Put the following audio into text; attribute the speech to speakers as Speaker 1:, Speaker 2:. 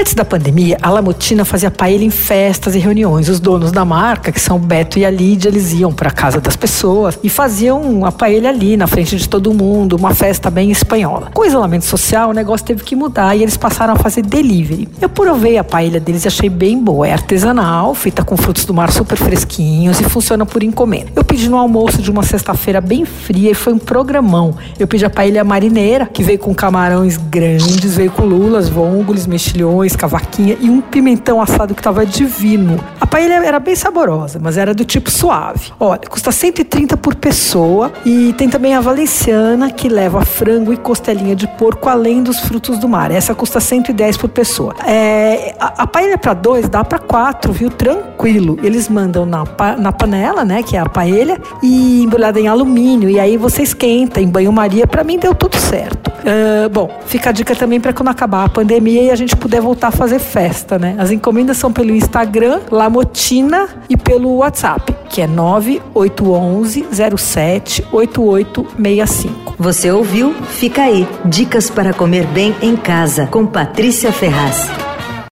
Speaker 1: Antes da pandemia, a Lamotina fazia paella em festas e reuniões. Os donos da marca, que são o Beto e a Lídia, eles iam para casa das pessoas e faziam a paella ali na frente de todo mundo, uma festa bem espanhola. Com o isolamento social, o negócio teve que mudar e eles passaram a fazer delivery. Eu provei a paella deles e achei bem boa. É artesanal, feita com frutos do mar super fresquinhos e funciona por encomenda. Eu pedi no almoço de uma sexta-feira bem fria e foi um programão. Eu pedi a paella marineira, que veio com camarões grandes, veio com lulas, vôngules, mexilhões, cavaquinha e um pimentão assado que estava divino. A paella era bem saborosa, mas era do tipo suave. Olha, custa 130 por pessoa e tem também a valenciana, que leva frango e costelinha de porco, além dos frutos do mar. Essa custa 110 por pessoa. É, a, a paella para dois dá para quatro, viu? Tranquilo. Eles mandam na, na panela, né, que é a paella, e embrulhada em alumínio. E aí você esquenta em banho-maria. Para mim deu tudo certo. Uh, bom, fica a dica também para quando acabar a pandemia e a gente puder voltar a fazer festa, né? As encomendas são pelo Instagram, Lamotina, e pelo WhatsApp, que é 9811 07 8865.
Speaker 2: Você ouviu? Fica aí. Dicas para comer bem em casa, com Patrícia Ferraz.